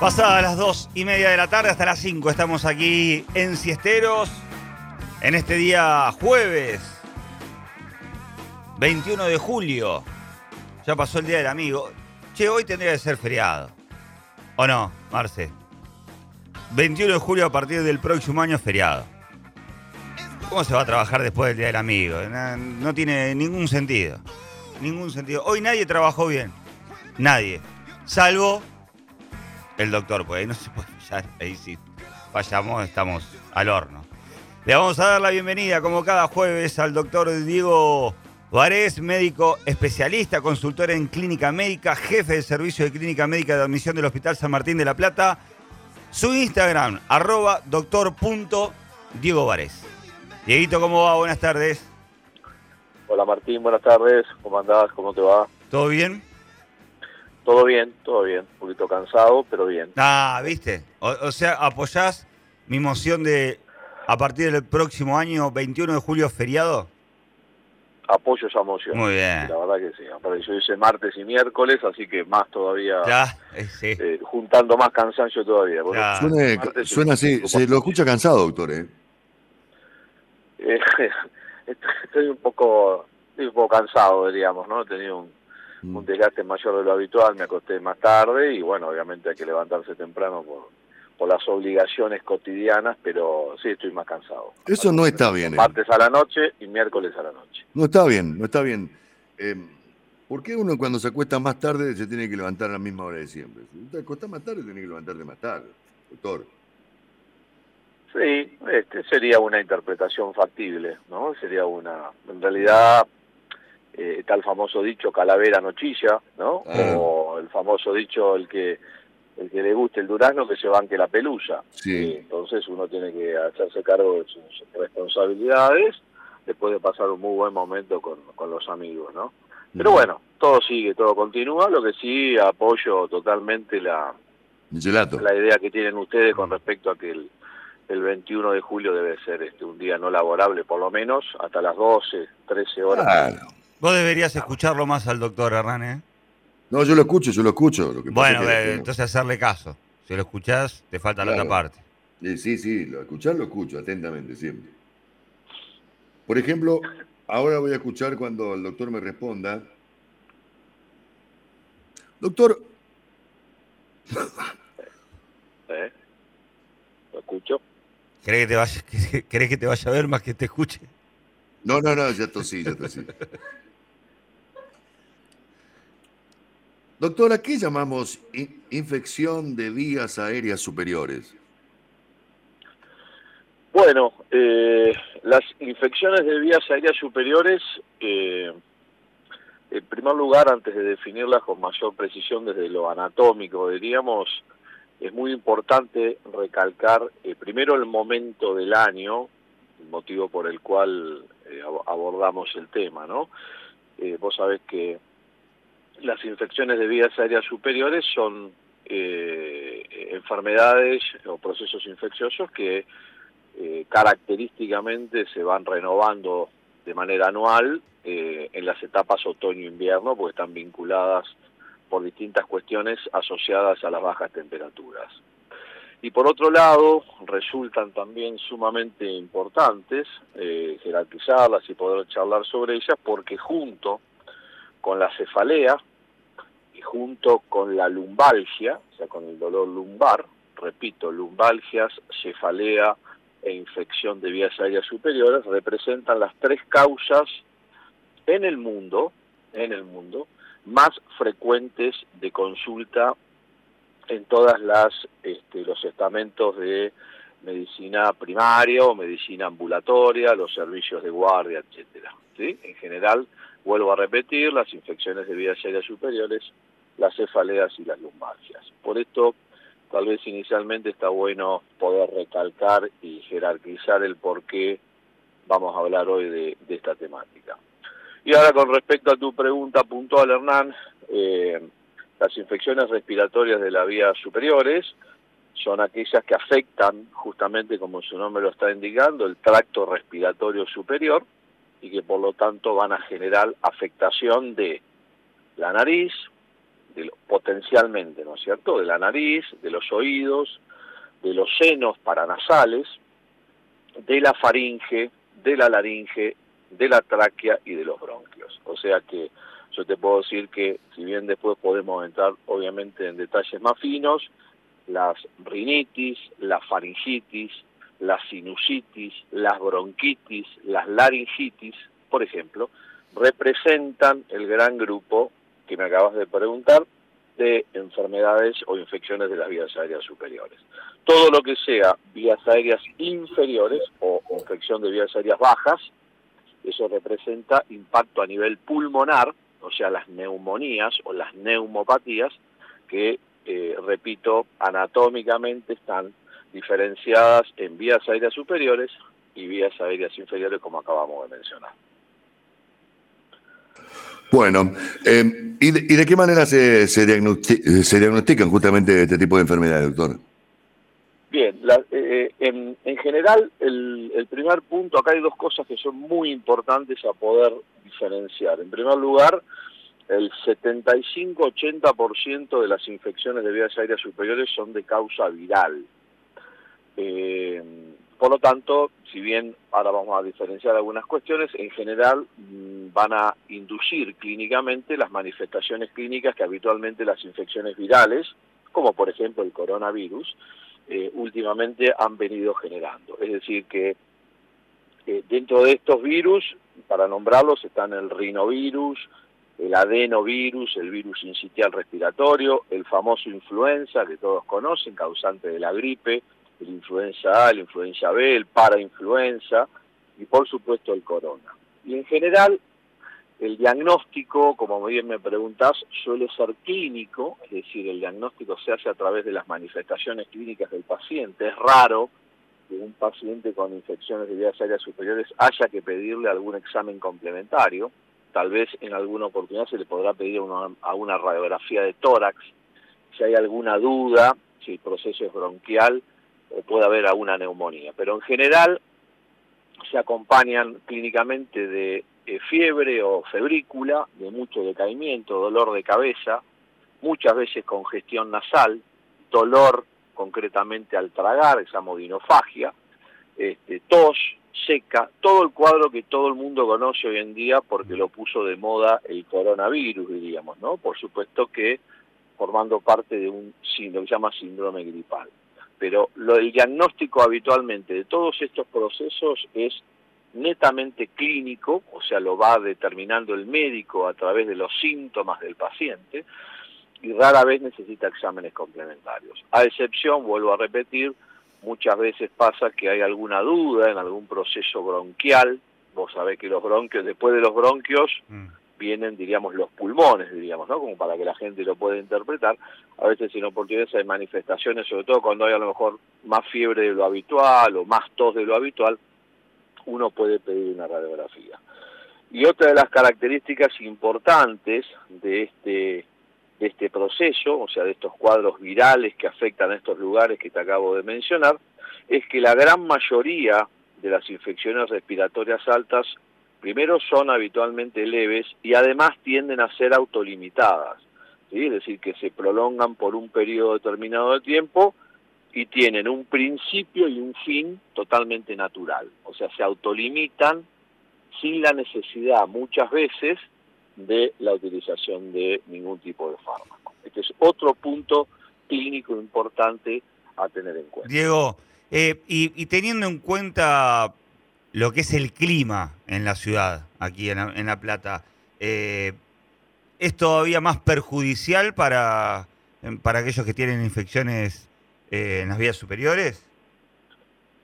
Pasadas las dos y media de la tarde hasta las 5 estamos aquí en Siesteros en este día jueves 21 de julio. Ya pasó el día del amigo. Che, hoy tendría que ser feriado. ¿O no, Marce? 21 de julio a partir del próximo año feriado. ¿Cómo se va a trabajar después del día del amigo? No, no tiene ningún sentido. Ningún sentido. Hoy nadie trabajó bien. Nadie. Salvo el doctor, pues ahí no se puede fallar. Ahí sí fallamos, estamos al horno. Le vamos a dar la bienvenida, como cada jueves, al doctor Diego Varés, médico especialista, consultor en clínica médica, jefe del servicio de clínica médica de admisión del Hospital San Martín de la Plata. Su Instagram, arroba doctor.diego Varés. Dieguito, ¿cómo va? Buenas tardes. Hola Martín, buenas tardes. ¿Cómo andás? ¿Cómo te va? ¿Todo bien? Todo bien, todo bien. Un poquito cansado, pero bien. Ah, ¿viste? O, o sea, apoyás mi moción de a partir del próximo año, 21 de julio, feriado. Apoyo esa moción. Muy bien. La verdad que sí. Aparte, yo hice martes y miércoles, así que más todavía. Ya, eh, sí. eh, juntando más cansancio todavía. Ya. Y suena así, se lo escucha cansado, doctor, ¿eh? Eh, estoy un poco estoy un poco cansado, diríamos, ¿no? He tenido un, Mm. un desgaste mayor de lo habitual, me acosté más tarde y bueno, obviamente hay que levantarse temprano por, por las obligaciones cotidianas, pero sí estoy más cansado. Eso no está bien, ¿eh? Martes a la noche y miércoles a la noche. No está bien, no está bien. Eh, ¿Por qué uno cuando se acuesta más tarde se tiene que levantar a la misma hora de siempre? Si te acostás más tarde, tenés que levantarte más tarde, doctor. Sí, este sería una interpretación factible, ¿no? Sería una, en realidad eh, está el famoso dicho calavera nochilla, ¿no? Ah. O el famoso dicho el que el que le guste el durazno que se banque la pelusa. Sí. Eh, Entonces uno tiene que hacerse cargo de sus responsabilidades después de pasar un muy buen momento con, con los amigos, ¿no? Pero Ujú. bueno, todo sigue, todo continúa, lo que sí apoyo totalmente la, la idea que tienen ustedes con respecto a que el, el 21 de julio debe ser este un día no laborable, por lo menos hasta las 12, 13 horas. Claro. Vos deberías escucharlo más al doctor Hernán, ¿eh? No, yo lo escucho, yo lo escucho. Lo que pasa Bueno, es que- eh, entonces hacerle caso. Si lo escuchás, te falta la otra parte. Eh, Sí, sí, lo escuchar lo escucho atentamente siempre. Por ejemplo, ahora voy a escuchar cuando el doctor me responda. Doctor, ¿eh? ¿Lo escucho? ¿Querés que, te vaya, ¿Querés que te vaya a ver más que te escuche? no, no, no, ya tosí, ya tosí. Doctor, ¿a qué llamamos in- infección de vías aéreas superiores? Bueno, eh, las infecciones de vías aéreas superiores, eh, en primer lugar, antes de definirlas con mayor precisión desde lo anatómico, diríamos, es muy importante recalcar eh, primero el momento del año, el motivo por el cual eh, ab- abordamos el tema, ¿no? Eh, vos sabés que las infecciones de vías aéreas superiores son eh, enfermedades o procesos infecciosos que eh, característicamente se van renovando de manera anual eh, en las etapas otoño-invierno, porque están vinculadas por distintas cuestiones asociadas a las bajas temperaturas. Y por otro lado, resultan también sumamente importantes jerarquizarlas y poder charlar sobre ellas, porque junto con la cefalea junto con la lumbalgia, o sea, con el dolor lumbar, repito, lumbalgias, cefalea, e infección de vías aéreas superiores representan las tres causas en el mundo, en el mundo, más frecuentes de consulta en todas las este, los estamentos de medicina primaria o medicina ambulatoria, los servicios de guardia, etcétera. ¿sí? En general, vuelvo a repetir, las infecciones de vías aéreas superiores, las cefaleas y las lumbalgias. Por esto, tal vez inicialmente está bueno poder recalcar y jerarquizar el por qué vamos a hablar hoy de, esta temática. Y ahora con respecto a tu pregunta puntual, Hernán, eh, las infecciones respiratorias de las vías superiores son aquellas que afectan, justamente como su nombre lo está indicando, el tracto respiratorio superior y que por lo tanto van a generar afectación de la nariz, potencialmente, ¿no es cierto?, de la nariz, de los oídos, de los senos paranasales, de la faringe, de la laringe, de la tráquea y de los bronquios. O sea que yo te puedo decir que, si bien después podemos entrar obviamente en detalles más finos, las rinitis, la faringitis, la sinusitis, las bronquitis, las laringitis, por ejemplo, representan el gran grupo que me acabas de preguntar de enfermedades o infecciones de las vías aéreas superiores. Todo lo que sea vías aéreas inferiores o infección de vías aéreas bajas, eso representa impacto a nivel pulmonar, o sea, las neumonías o las neumopatías, que, eh, repito, anatómicamente están diferenciadas en vías aéreas superiores y vías aéreas inferiores, como acabamos de mencionar. Bueno, eh, ¿y, de, qué manera se, se, diagnostican justamente este tipo de enfermedades, doctor? Bien, eh, en, en, general el, el, primer punto, acá hay dos cosas que son muy importantes a poder diferenciar. En primer lugar, el 75-80% de las infecciones de vías aéreas superiores son de causa viral. Eh, por lo tanto, si bien ahora vamos a diferenciar algunas cuestiones, en general van a inducir clínicamente las manifestaciones clínicas que habitualmente las infecciones virales, como por ejemplo el coronavirus, eh, últimamente han venido generando. Es decir, que eh, dentro de estos virus, para nombrarlos, están el rinovirus, el adenovirus, el virus incitial respiratorio, el famoso influenza que todos conocen, causante de la gripe, el influenza A, el influenza B, el parainfluenza y por supuesto el corona. Y en general el diagnóstico, como bien me preguntás, suele ser clínico, es decir, el diagnóstico se hace a través de las manifestaciones clínicas del paciente. Es raro que un paciente con infecciones de vías aéreas superiores haya que pedirle algún examen complementario. Tal vez en alguna oportunidad se le podrá pedir una, a una radiografía de tórax si hay alguna duda, si el proceso es bronquial o puede haber alguna neumonía. Pero en general se acompañan clínicamente de eh, fiebre o febrícula, de mucho decaimiento, dolor de cabeza, muchas veces congestión nasal, dolor concretamente al tragar, esa modinofagia, este, tos seca, todo el cuadro que todo el mundo conoce hoy en día porque lo puso de moda el coronavirus, diríamos, ¿no? Por supuesto que formando parte de un síndrome que se llama síndrome gripal pero lo del diagnóstico habitualmente de todos estos procesos es netamente clínico, o sea, lo va determinando el médico a través de los síntomas del paciente y rara vez necesita exámenes complementarios. A excepción, vuelvo a repetir, muchas veces pasa que hay alguna duda en algún proceso bronquial, vos sabés que los bronquios, después de los bronquios, mm vienen, diríamos, los pulmones, diríamos, ¿no? Como para que la gente lo pueda interpretar. A veces sin oportunidades hay manifestaciones, sobre todo cuando hay a lo mejor más fiebre de lo habitual o más tos de lo habitual, uno puede pedir una radiografía. Y otra de las características importantes de este, este proceso, o sea, de estos cuadros virales que afectan a estos lugares que te acabo de mencionar, es que la gran mayoría de las infecciones respiratorias altas primero son habitualmente leves y además tienden a ser autolimitadas, es decir, que se prolongan por un periodo determinado de tiempo y tienen un principio y un fin totalmente natural, o sea, se autolimitan sin la necesidad muchas veces de la utilización de ningún tipo de fármaco. Este es otro punto clínico importante a tener en cuenta. Diego, eh, y, teniendo en cuenta lo que es el clima en la ciudad, aquí en, La Plata, eh, ¿es todavía más perjudicial para, para aquellos que tienen infecciones eh, en las vías superiores?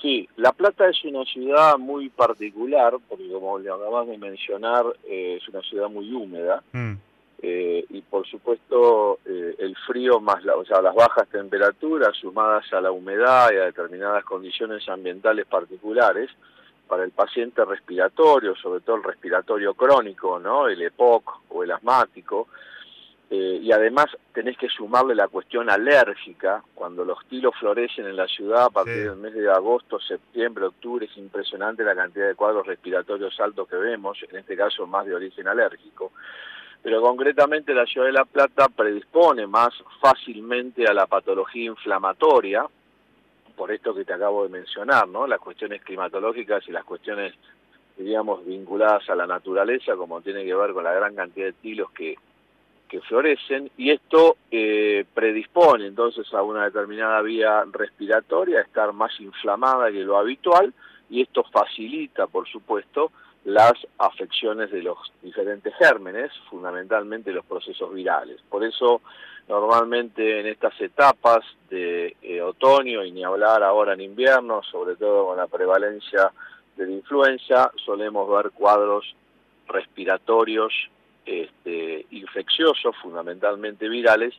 Sí, La Plata es una ciudad muy particular, porque como le acabas de mencionar, eh, es una ciudad muy húmeda. Mm. Eh, y por supuesto eh, el frío más o sea, las bajas temperaturas sumadas a la humedad y a determinadas condiciones ambientales particulares para el paciente respiratorio, sobre todo el respiratorio crónico, ¿no? el EPOC o el asmático, eh, y además tenés que sumarle la cuestión alérgica, cuando los tilos florecen en la ciudad a partir del mes de agosto, septiembre, octubre, es impresionante la cantidad de cuadros respiratorios altos que vemos, en este caso más de origen alérgico. Pero concretamente la ciudad de La Plata predispone más fácilmente a la patología inflamatoria, por esto que te acabo de mencionar, ¿no? Las cuestiones climatológicas y las cuestiones, diríamos, vinculadas a la naturaleza, como tiene que ver con la gran cantidad de tilos que que florecen y esto eh, predispone entonces a una determinada vía respiratoria a estar más inflamada que lo habitual y esto facilita, por supuesto, las afecciones de los diferentes gérmenes, fundamentalmente los procesos virales. Por eso, normalmente en estas etapas de eh, otoño y ni hablar ahora en invierno, sobre todo con la prevalencia de la influenza, solemos ver cuadros respiratorios este, infecciosos, fundamentalmente virales,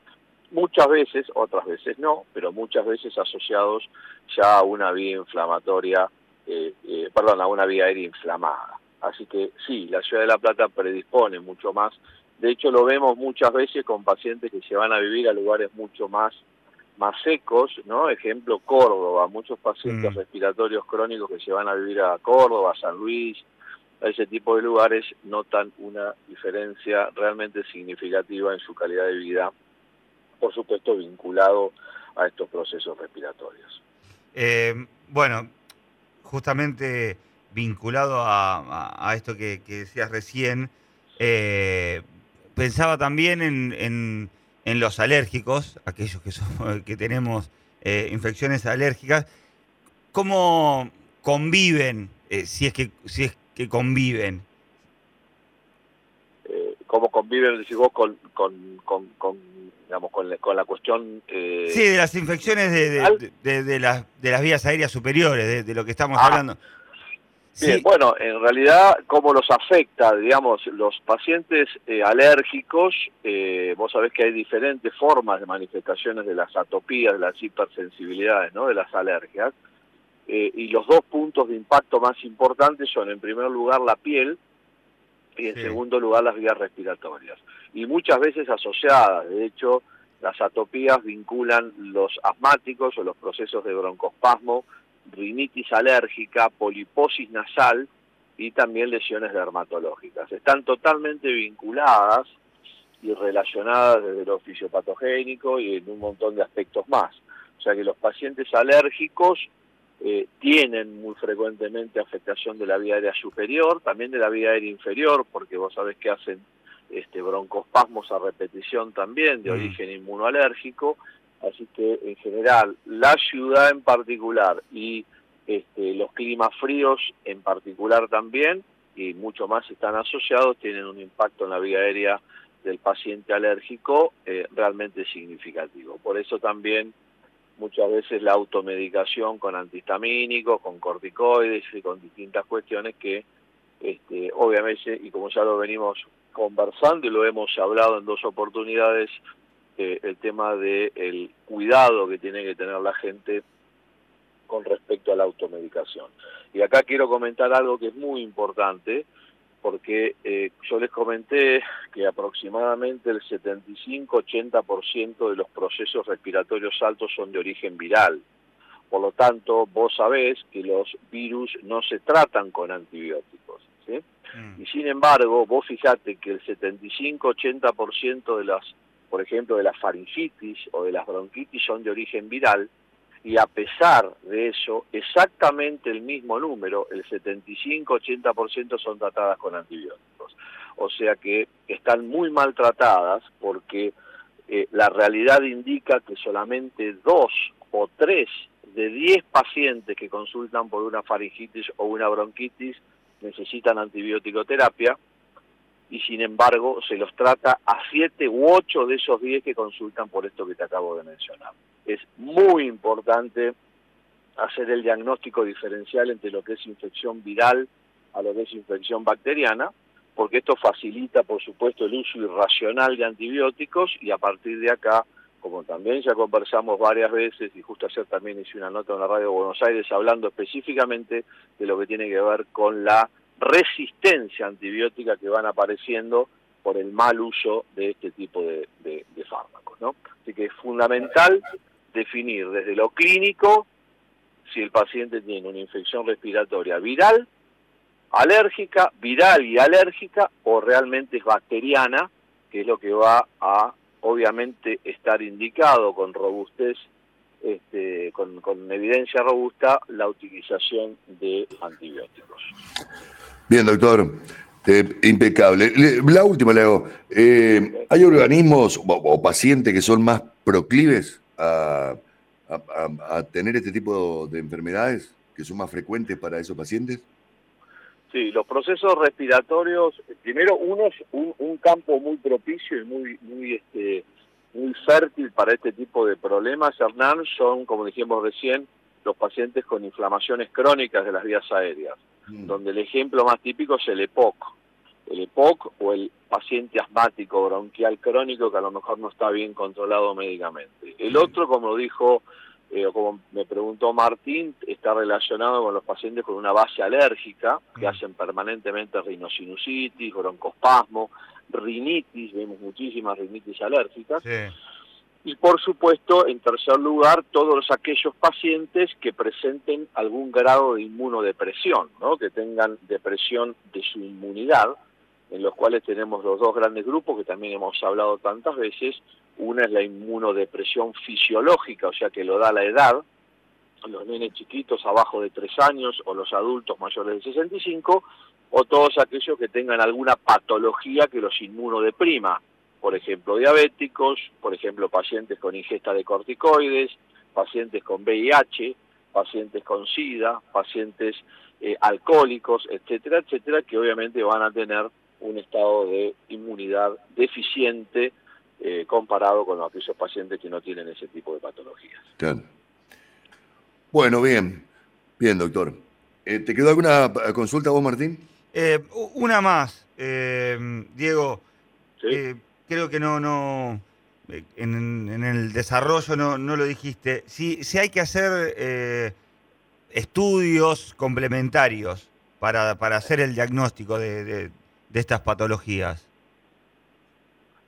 muchas veces, otras veces no, pero muchas veces asociados ya a una vía inflamatoria, eh, eh, perdón, a una vía aérea inflamada. Así que sí, la ciudad de La Plata predispone mucho más. De hecho, lo vemos muchas veces con pacientes que se van a vivir a lugares mucho más más secos, ¿no? Ejemplo, Córdoba, muchos pacientes mm. respiratorios crónicos que se van a vivir a Córdoba, San Luis, a ese tipo de lugares notan una diferencia realmente significativa en su calidad de vida, por supuesto vinculado a estos procesos respiratorios. Eh, bueno, justamente vinculado a, esto que, decías recién, eh, pensaba también en, los alérgicos, aquellos que, que tenemos eh, infecciones alérgicas, cómo conviven, si es que es que conviven. Eh, ¿Cómo conviven, decís vos, con, con, con, con digamos, con, la, con la cuestión... Eh, sí, de las infecciones de, de, de, las, de las vías aéreas superiores, de, lo que estamos ah. hablando. Bien, bueno, en realidad, ¿cómo los afecta? Digamos, los pacientes eh, alérgicos, eh, vos sabés que hay diferentes formas de manifestaciones de las atopías, de las hipersensibilidades, ¿no? De las alergias. Eh, y los dos puntos de impacto más importantes son, en primer lugar, la piel y, en segundo lugar, las vías respiratorias. Y muchas veces asociadas, de hecho, las atopías vinculan los asmáticos o los procesos de broncospasmo, rinitis alérgica, poliposis nasal y también lesiones dermatológicas. Están totalmente vinculadas y relacionadas desde lo fisiopatogénico y en un montón de aspectos más. O sea que los pacientes alérgicos eh, tienen muy frecuentemente afectación de la vía aérea superior, también de la vía aérea inferior, porque vos sabés que hacen este, broncospasmos a repetición también de mm. origen inmunoalérgico, así que en general la ciudad en particular y este, los climas fríos en particular también, y mucho más están asociados, tienen un impacto en la vía aérea del paciente alérgico eh, realmente significativo. Por eso también muchas veces la automedicación con antihistamínicos, con corticoides y con distintas cuestiones que este, obviamente, y como ya lo venimos conversando y lo hemos hablado en dos oportunidades, eh, el tema del el cuidado que tiene que tener la gente con respecto a la automedicación. Y acá quiero comentar algo que es muy importante, porque eh, yo les comenté que aproximadamente el 75-80% de los procesos respiratorios altos son de origen viral. Por lo tanto, vos sabés que los virus no se tratan con antibióticos. ¿sí? Mm. Y sin embargo, vos fijate que el 75-80% de las, por ejemplo, de las faringitis o de las bronquitis son de origen viral, y a pesar de eso, exactamente el mismo número, el 75-80% son tratadas con antibióticos. O sea que están muy maltratadas porque eh, la realidad indica que solamente dos o tres de 10 pacientes que consultan por una faringitis o una bronquitis necesitan antibiótico terapia y sin embargo se los trata a 7 u 8 de esos 10 que consultan por esto que te acabo de mencionar es muy importante hacer el diagnóstico diferencial entre lo que es infección viral a lo que es infección bacteriana, porque esto facilita, por supuesto, el uso irracional de antibióticos y a partir de acá, como también ya conversamos varias veces y justo ayer también hice una nota en la radio de Buenos Aires hablando específicamente de lo que tiene que ver con la resistencia antibiótica que van apareciendo por el mal uso de este tipo de, fármacos. ¿no? Así que es fundamental definir desde lo clínico si el paciente tiene una infección respiratoria viral, alérgica, viral y alérgica, o realmente es bacteriana, que es lo que va a obviamente estar indicado con robustez, este, con, evidencia robusta, la utilización de antibióticos. Bien, doctor. Eh, impecable. La última le hago. Eh, ¿Hay organismos o, pacientes que son más proclives a, tener este tipo de enfermedades, que son más frecuentes para esos pacientes? Sí, los procesos respiratorios, primero uno es un, campo muy propicio y muy, muy, este, muy fértil para este tipo de problemas, Hernán, son, como dijimos recién, los pacientes con inflamaciones crónicas de las vías aéreas, mm. donde el ejemplo más típico es el EPOC. El EPOC o el paciente asmático bronquial crónico que a lo mejor no está bien controlado médicamente. El otro, como dijo eh, como me preguntó Martín, está relacionado con los pacientes con una base alérgica, que hacen permanentemente rinosinusitis, broncospasmo, rinitis, vemos muchísimas rinitis alérgicas. Y por supuesto, en tercer lugar, todos aquellos pacientes que presenten algún grado de inmunodepresión, ¿no? que tengan depresión de su inmunidad, en los cuales tenemos los dos grandes grupos que también hemos hablado tantas veces. Una es la inmunodepresión fisiológica, o sea que lo da la edad, los nenes chiquitos abajo de 3 años o los adultos mayores de 65, o todos aquellos que tengan alguna patología que los inmunodeprima, por ejemplo diabéticos, por ejemplo pacientes con ingesta de corticoides, pacientes con VIH, pacientes con SIDA, pacientes eh, alcohólicos, etcétera, etcétera, que obviamente van a tener un estado de inmunidad deficiente eh, comparado con aquellos pacientes que no tienen ese tipo de patologías. Bueno, bien, bien, doctor. Eh, ¿Te quedó alguna consulta vos, Martín? Eh, una más, Diego. creo que no, no, en, el desarrollo no, no, lo dijiste. Si, si hay que hacer estudios complementarios para, para hacer el diagnóstico de, de estas patologías?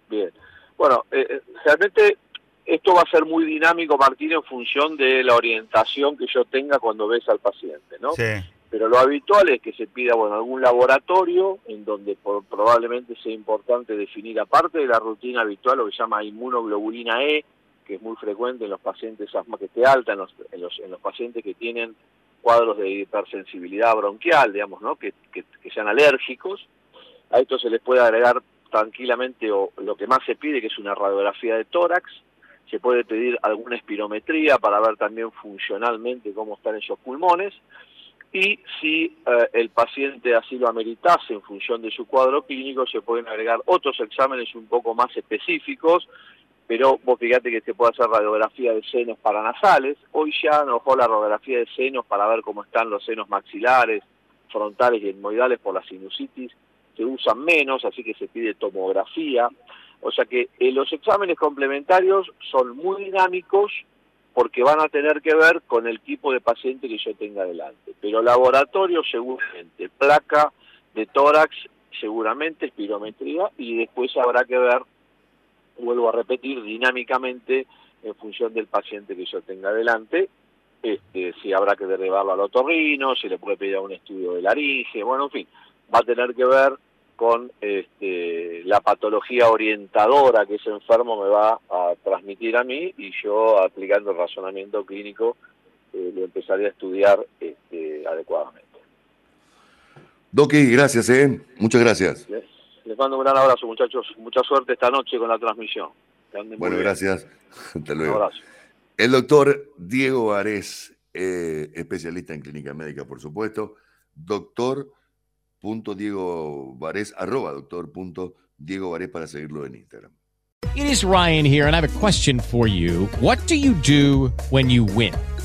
Bien. Bueno, eh, eh, realmente esto va a ser muy dinámico, Martín, en función de la orientación que yo tenga cuando ves al paciente, ¿no? Sí. Pero lo habitual es que se pida, bueno, algún laboratorio en donde probablemente sea importante definir, aparte de la rutina habitual, lo que se llama inmunoglobulina E, que es muy frecuente en los pacientes asma que esté alta, en los, en los, en los pacientes que tienen cuadros de hipersensibilidad bronquial, digamos, ¿no? Que, que, que sean alérgicos, a esto se les puede agregar tranquilamente o lo que más se pide, que es una radiografía de tórax. Se puede pedir alguna espirometría para ver también funcionalmente cómo están esos pulmones. Y si eh, el paciente así lo ameritase en función de su cuadro clínico, se pueden agregar otros exámenes un poco más específicos, pero vos fíjate que se puede hacer radiografía de senos paranasales. Hoy ya nos la radiografía de senos para ver cómo están los senos maxilares, frontales y etmoidales por la sinusitis se usan menos, así que se pide tomografía. O sea que eh, los exámenes complementarios son muy dinámicos porque van a tener que ver con el tipo de paciente que yo tenga delante. Pero laboratorio seguramente, placa de tórax seguramente, espirometría y después habrá que ver, vuelvo a repetir, dinámicamente en función del paciente que yo tenga delante, este, si habrá que derivarlo al otorrino, si le puede pedir un estudio de laringe, bueno, en fin, va a tener que ver con este, la patología orientadora que ese enfermo me va a transmitir a mí y yo aplicando el razonamiento clínico eh, lo empezaré a estudiar este, adecuadamente. Doki, gracias, ¿eh? Muchas gracias. Les, mando un gran abrazo, muchachos. Mucha suerte esta noche con la transmisión. Bueno, gracias. Hasta luego. Un abrazo. El doctor Diego Ares, eh, especialista en clínica médica, por supuesto. Doctor punto Diego Varés, arroba doctor punto Diego Varés para seguirlo en Instagram. It is Ryan here and I have a question for you. What do you do when you win?